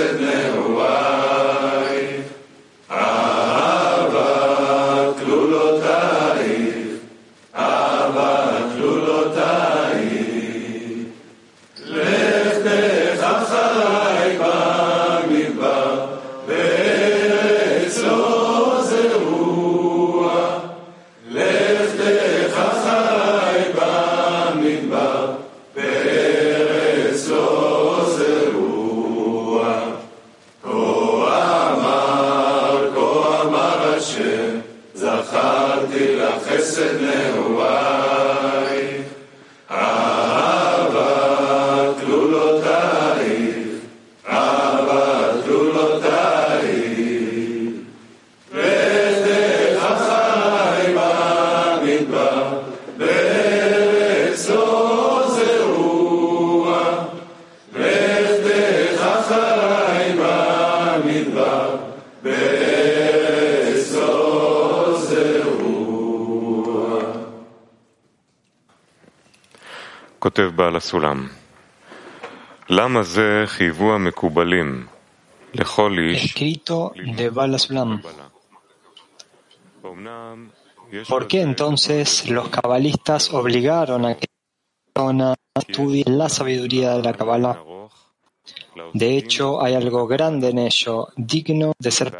said, כותב בעל הסולם, למה זה חייבו המקובלים לכל איש Escrito de Bala Sulam. ¿Por qué entonces los cabalistas obligaron a que la persona estudie la sabiduría de la Kabbalah? De hecho, hay algo grande en ello, digno de ser.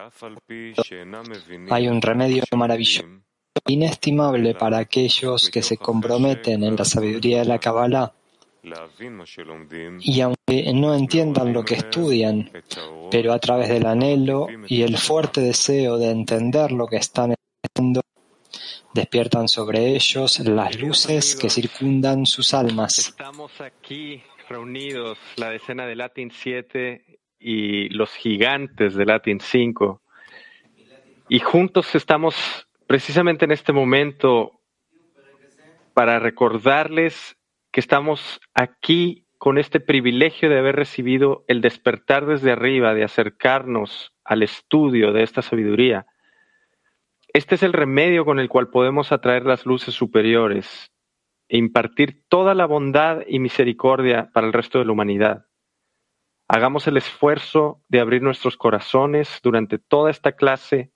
Hay un remedio maravilloso, inestimable para aquellos que se comprometen en la sabiduría de la Kabbalah. Y aunque no entiendan lo que estudian, pero a través del anhelo y el fuerte deseo de entender lo que están estudiando, despiertan sobre ellos las luces que circundan sus almas. Estamos aquí reunidos, la decena de Latin 7 y los gigantes de Latin 5, y juntos estamos precisamente en este momento para recordarles que estamos aquí con este privilegio de haber recibido el despertar desde arriba, de acercarnos al estudio de esta sabiduría. Este es el remedio con el cual podemos atraer las luces superiores e impartir toda la bondad y misericordia para el resto de la humanidad. Hagamos el esfuerzo de abrir nuestros corazones durante toda esta clase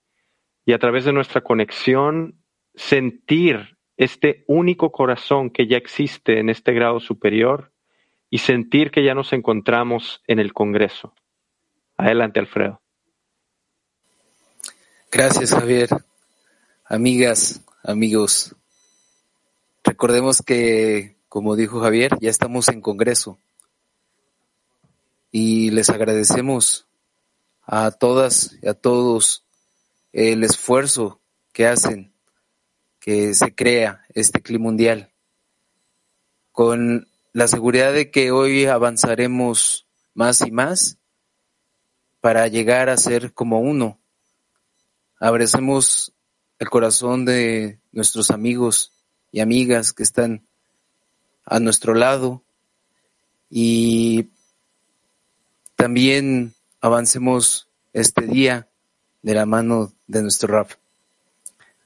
y a través de nuestra conexión sentir este único corazón que ya existe en este grado superior y sentir que ya nos encontramos en el Congreso. Adelante, Alfredo. Gracias, Javier. Amigas, amigos, recordemos que, como dijo Javier, ya estamos en Congreso y les agradecemos a todas y a todos el esfuerzo que hacen que se crea este clima mundial con la seguridad de que hoy avanzaremos más y más para llegar a ser como uno. Abracemos el corazón de nuestros amigos y amigas que están a nuestro lado y también avancemos este día de la mano de nuestro rap.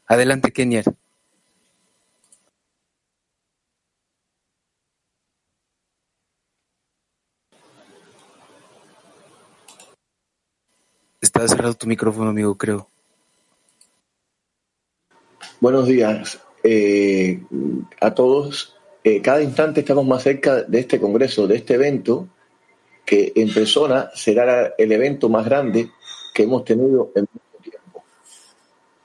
Adelante, Kenia. Está cerrado tu micrófono, amigo, creo. Buenos días eh, a todos. Eh, cada instante estamos más cerca de este congreso, de este evento, que en persona será el evento más grande que hemos tenido en.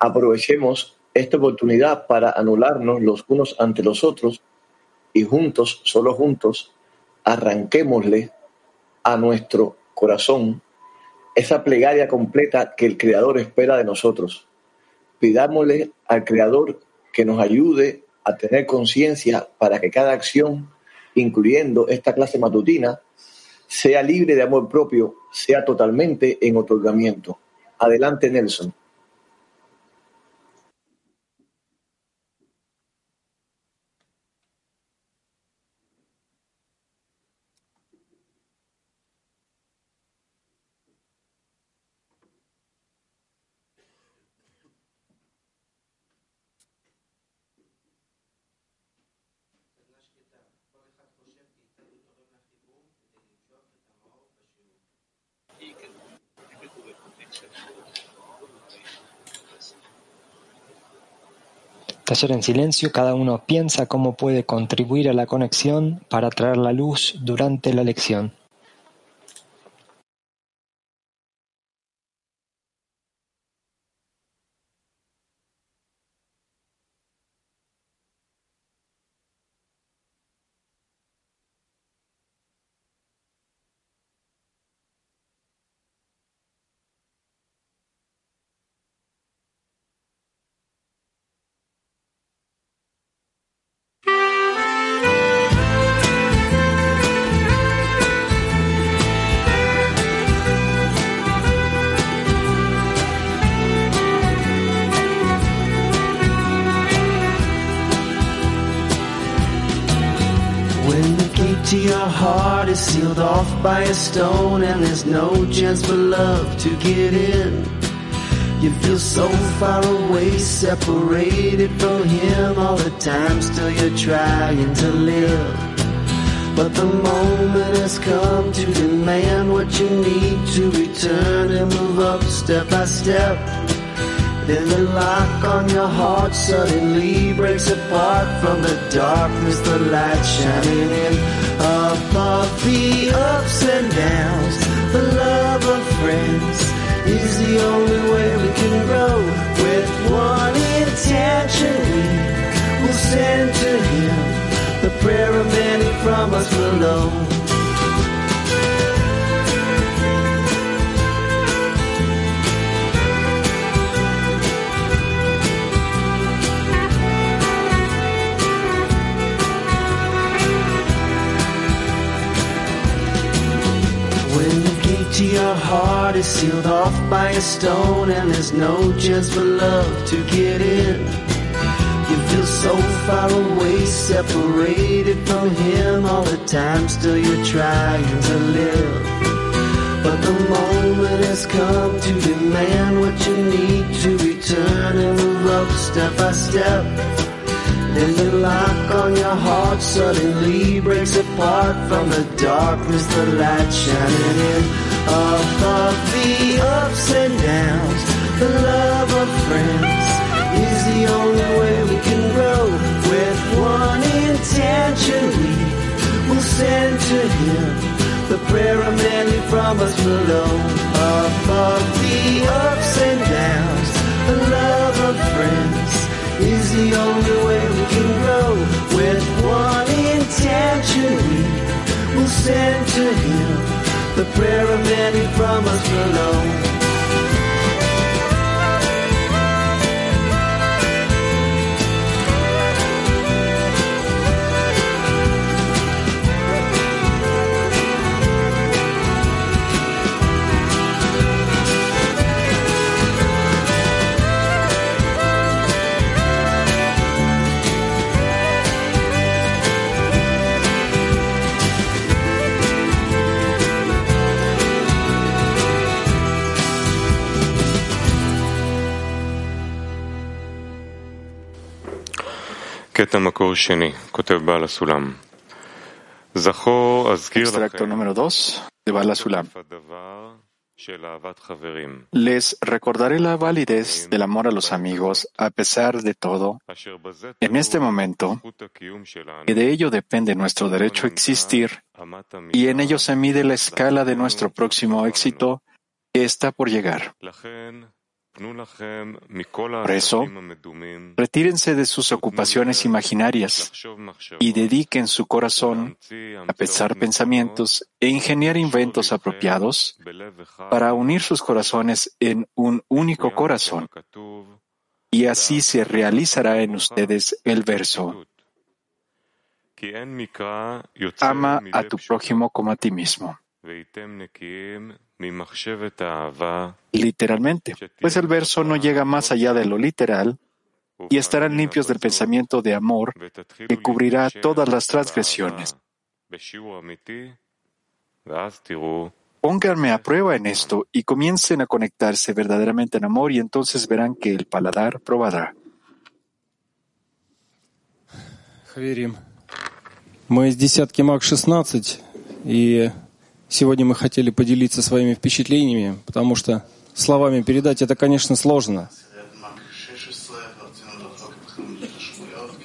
Aprovechemos esta oportunidad para anularnos los unos ante los otros y juntos, solo juntos, arranquémosle a nuestro corazón esa plegaria completa que el Creador espera de nosotros. Pidámosle al Creador que nos ayude a tener conciencia para que cada acción, incluyendo esta clase matutina, sea libre de amor propio, sea totalmente en otorgamiento. Adelante, Nelson. Taller en silencio, cada uno piensa cómo puede contribuir a la conexión para traer la luz durante la lección. Sealed off by a stone and there's no chance for love to get in. You feel so far away, separated from him all the time, still you're trying to live. But the moment has come to demand what you need to return and move up step by step. Then the lock on your heart suddenly breaks apart from the darkness, the light shining in above the ups and downs. The love of friends is the only way we can grow. With one intention, we will send to Him the prayer of many from us below. Is sealed off by a stone and there's no chance for love to get in. You feel so far away, separated from him all the time, still you're trying to live. But the moment has come to demand what you need to return and move up step by step. Then the lock on your heart suddenly breaks apart from the darkness, the light shining in above the ups and downs. The love of friends is the only way we can grow. With one intention, we will send to Him the prayer of many from us below. Above the ups and downs, the love of friends is the only way we can grow. With one intention, we will send to Him the prayer of many from us below. Extracto número 2 de Bala Sulam. Les recordaré la validez del amor a los amigos a pesar de todo. en este momento, que de ello depende nuestro derecho a existir y en ello se mide la escala de nuestro próximo éxito que está por llegar. Por eso, retírense de sus ocupaciones imaginarias y dediquen su corazón a pensar pensamientos e ingeniar inventos apropiados para unir sus corazones en un único corazón. Y así se realizará en ustedes el verso. Ama a tu prójimo como a ti mismo Literalmente, pues el verso no llega más allá de lo literal y estarán limpios del pensamiento de amor que cubrirá todas las transgresiones. Pónganme a prueba en esto y comiencen a conectarse verdaderamente en amor y entonces verán que el paladar probará. Мы из десятки МАК 16, и Сегодня мы хотели поделиться своими впечатлениями, потому что словами передать, это, конечно, сложно.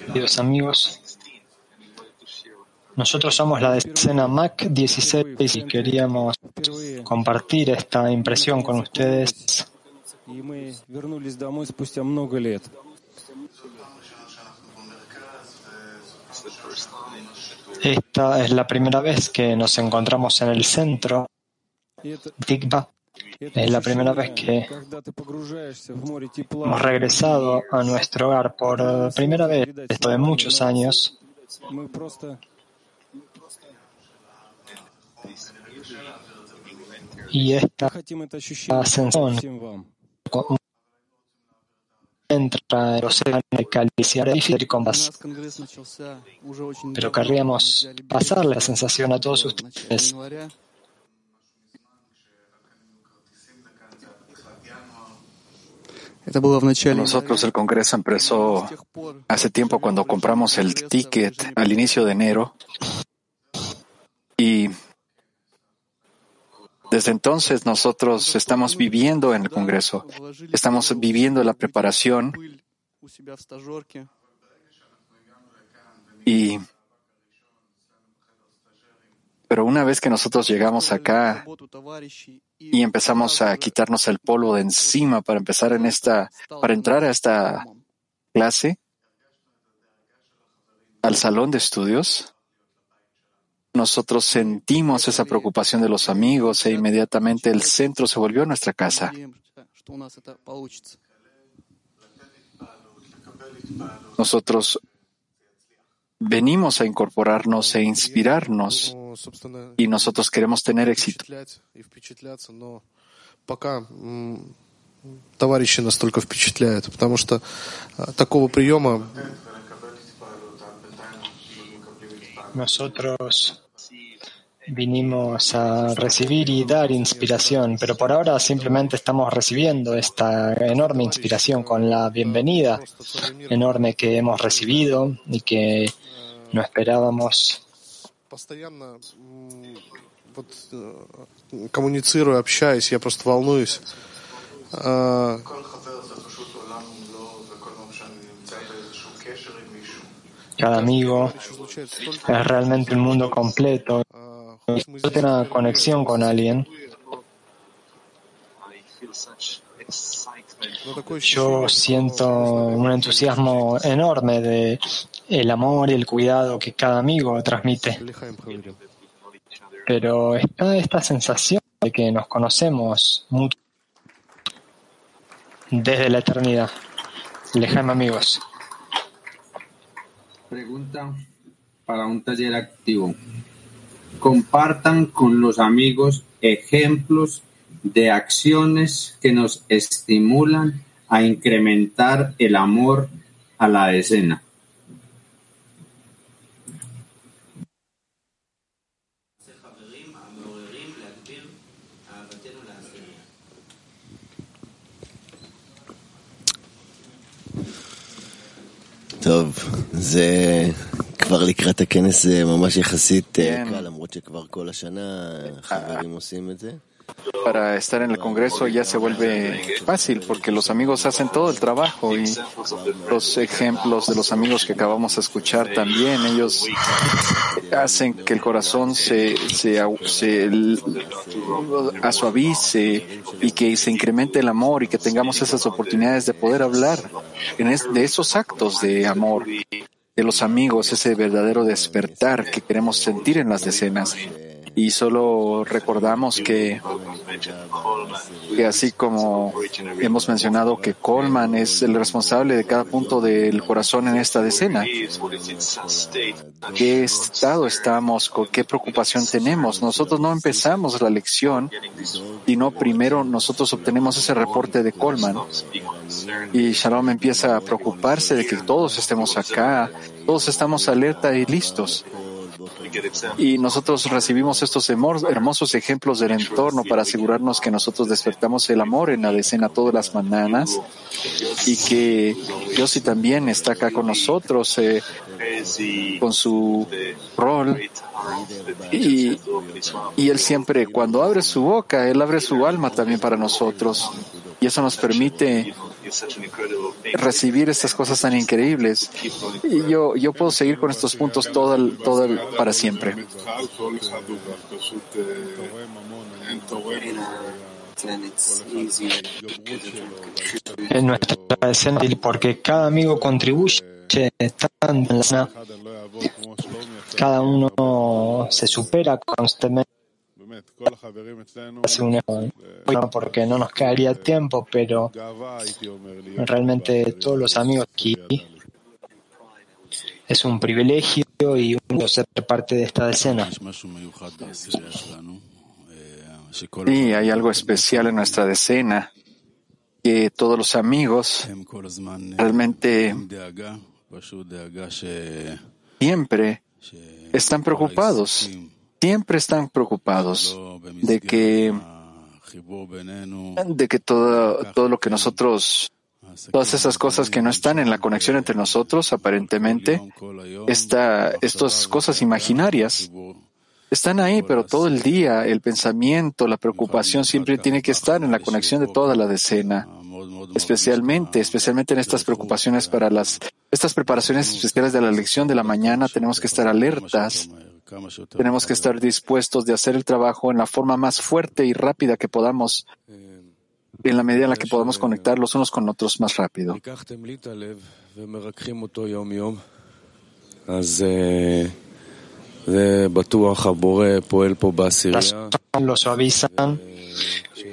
Queridos amigos, nosotros somos la decena MAC 16 y queríamos compartir esta impresión con ustedes. Esta es la primera vez que nos encontramos en el centro Tikva. Es la primera vez que hemos regresado a nuestro hogar por primera vez después de muchos años. Y esta sensación entra el océano de Calicia, era difícil. Pero querríamos pasarle la sensación a todos ustedes. Nosotros el Congreso empezó hace tiempo cuando compramos el ticket al inicio de enero. Desde entonces nosotros estamos viviendo en el Congreso, estamos viviendo la preparación. Y pero una vez que nosotros llegamos acá y empezamos a quitarnos el polvo de encima para empezar en esta, para entrar a esta clase, al salón de estudios, nosotros sentimos esa preocupación de los amigos e inmediatamente el centro se volvió nuestra casa. Надеемся, что у нас это получится. Nosotros venimos a incorporarnos e inspirarnos Ну, собственно, y nosotros queremos tener éxito. впечатлять и впечатляться, но пока м, товарищи настолько впечатляют, потому что а, такого приема Nosotros vinimos a recibir y dar inspiración, pero por ahora simplemente estamos recibiendo esta enorme inspiración con la bienvenida enorme que hemos recibido y que no esperábamos. постоянно м, вот, э, коммуницирую, общаюсь, я просто волнуюсь. cada amigo, es realmente un mundo completo. Yo tengo una conexión con alguien. Yo siento un entusiasmo enorme de el amor y el cuidado que cada amigo transmite. Pero está esta sensación de que nos conocemos mucho desde la eternidad. Lejaim amigos. Pregunta para un taller activo. Compartan con los amigos ejemplos de acciones que nos estimulan a incrementar el amor a la escena. טוב, זה כבר לקראת הכנס זה ממש יחסית אה, Bien. קל, למרות שכבר כל השנה חברים עושים את זה. Para estar en el Congreso ya se vuelve fácil porque los amigos hacen todo el trabajo y los ejemplos de los amigos que acabamos de escuchar también, ellos hacen que el corazón se, se, au- se l- asuavice y que se incremente el amor y que tengamos esas oportunidades de poder hablar en de esos actos de amor de los amigos, ese verdadero despertar que queremos sentir en las decenas. Y solo recordamos que, que así como hemos mencionado que Coleman es el responsable de cada punto del corazón en esta decena, qué estado estamos, con qué preocupación tenemos. Nosotros no empezamos la lección, sino primero nosotros obtenemos ese reporte de Coleman. Y Shalom empieza a preocuparse de que todos estemos acá, todos estamos alerta y listos. Y nosotros recibimos estos hermosos ejemplos del entorno para asegurarnos que nosotros despertamos el amor en la decena todas las mañanas y que Yossi también está acá con nosotros eh, con su rol. Y, y él siempre cuando abre su boca, él abre su alma también para nosotros. Y eso nos permite recibir estas cosas tan increíbles. Y yo, yo puedo seguir con estos puntos todo, el, todo el, para siempre. En nuestra escena, porque cada amigo contribuye tanto en la cada uno se supera constantemente porque no nos quedaría tiempo, pero realmente todos los amigos aquí es un privilegio y un ser parte de esta decena. Sí, hay algo especial en nuestra decena, que todos los amigos realmente siempre están preocupados siempre están preocupados de que, de que todo, todo lo que nosotros, todas esas cosas que no están en la conexión entre nosotros, aparentemente, estas cosas imaginarias, están ahí, pero todo el día el pensamiento, la preocupación siempre tiene que estar en la conexión de toda la decena. Especialmente, especialmente en estas preocupaciones para las, estas preparaciones especiales de la lección de la mañana, tenemos que estar alertas tenemos que estar dispuestos de hacer el trabajo en la forma más fuerte y rápida que podamos, en la medida en la que podamos conectar los unos con otros más rápido. Lo suavizan,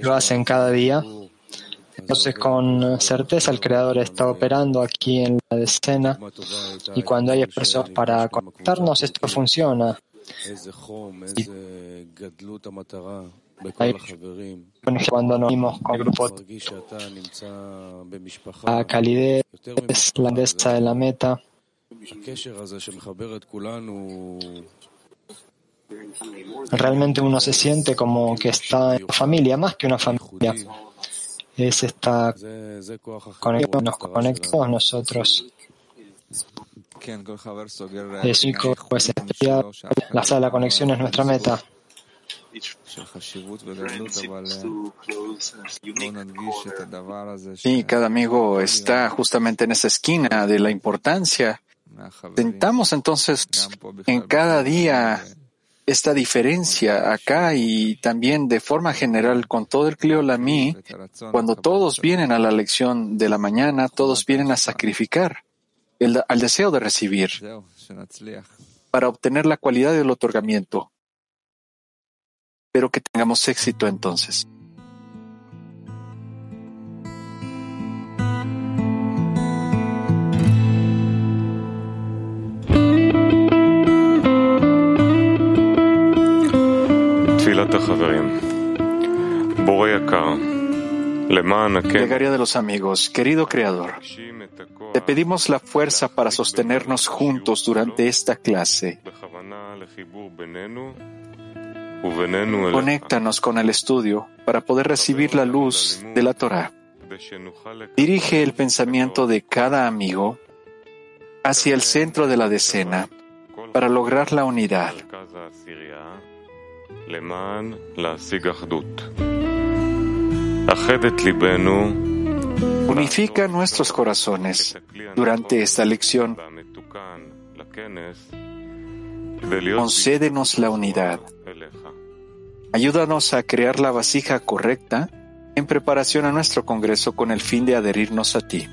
lo hacen cada día. Entonces, con certeza, el Creador está operando aquí en la escena y cuando hay esfuerzos para conectarnos, esto funciona. cuando nos vimos con grupos, la calidez, la grandeza de la meta. Realmente uno se siente como que está en familia, más que una familia es esta conexión, nos conectamos nosotros. Es único, pues especial, la sala conexión es nuestra meta. Sí, cada amigo está justamente en esa esquina de la importancia. Tentamos entonces en cada día esta diferencia acá y también de forma general con todo el Cliolamí, cuando todos vienen a la lección de la mañana, todos vienen a sacrificar el, al deseo de recibir para obtener la cualidad del otorgamiento. Espero que tengamos éxito entonces. Plegaria de los amigos, querido Creador, te pedimos la fuerza para sostenernos juntos durante esta clase. Conéctanos con el estudio para poder recibir la luz de la Torah. Dirige el pensamiento de cada amigo hacia el centro de la decena para lograr la unidad. Unifica nuestros corazones durante esta lección. Concédenos la unidad. Ayúdanos a crear la vasija correcta en preparación a nuestro Congreso con el fin de adherirnos a ti.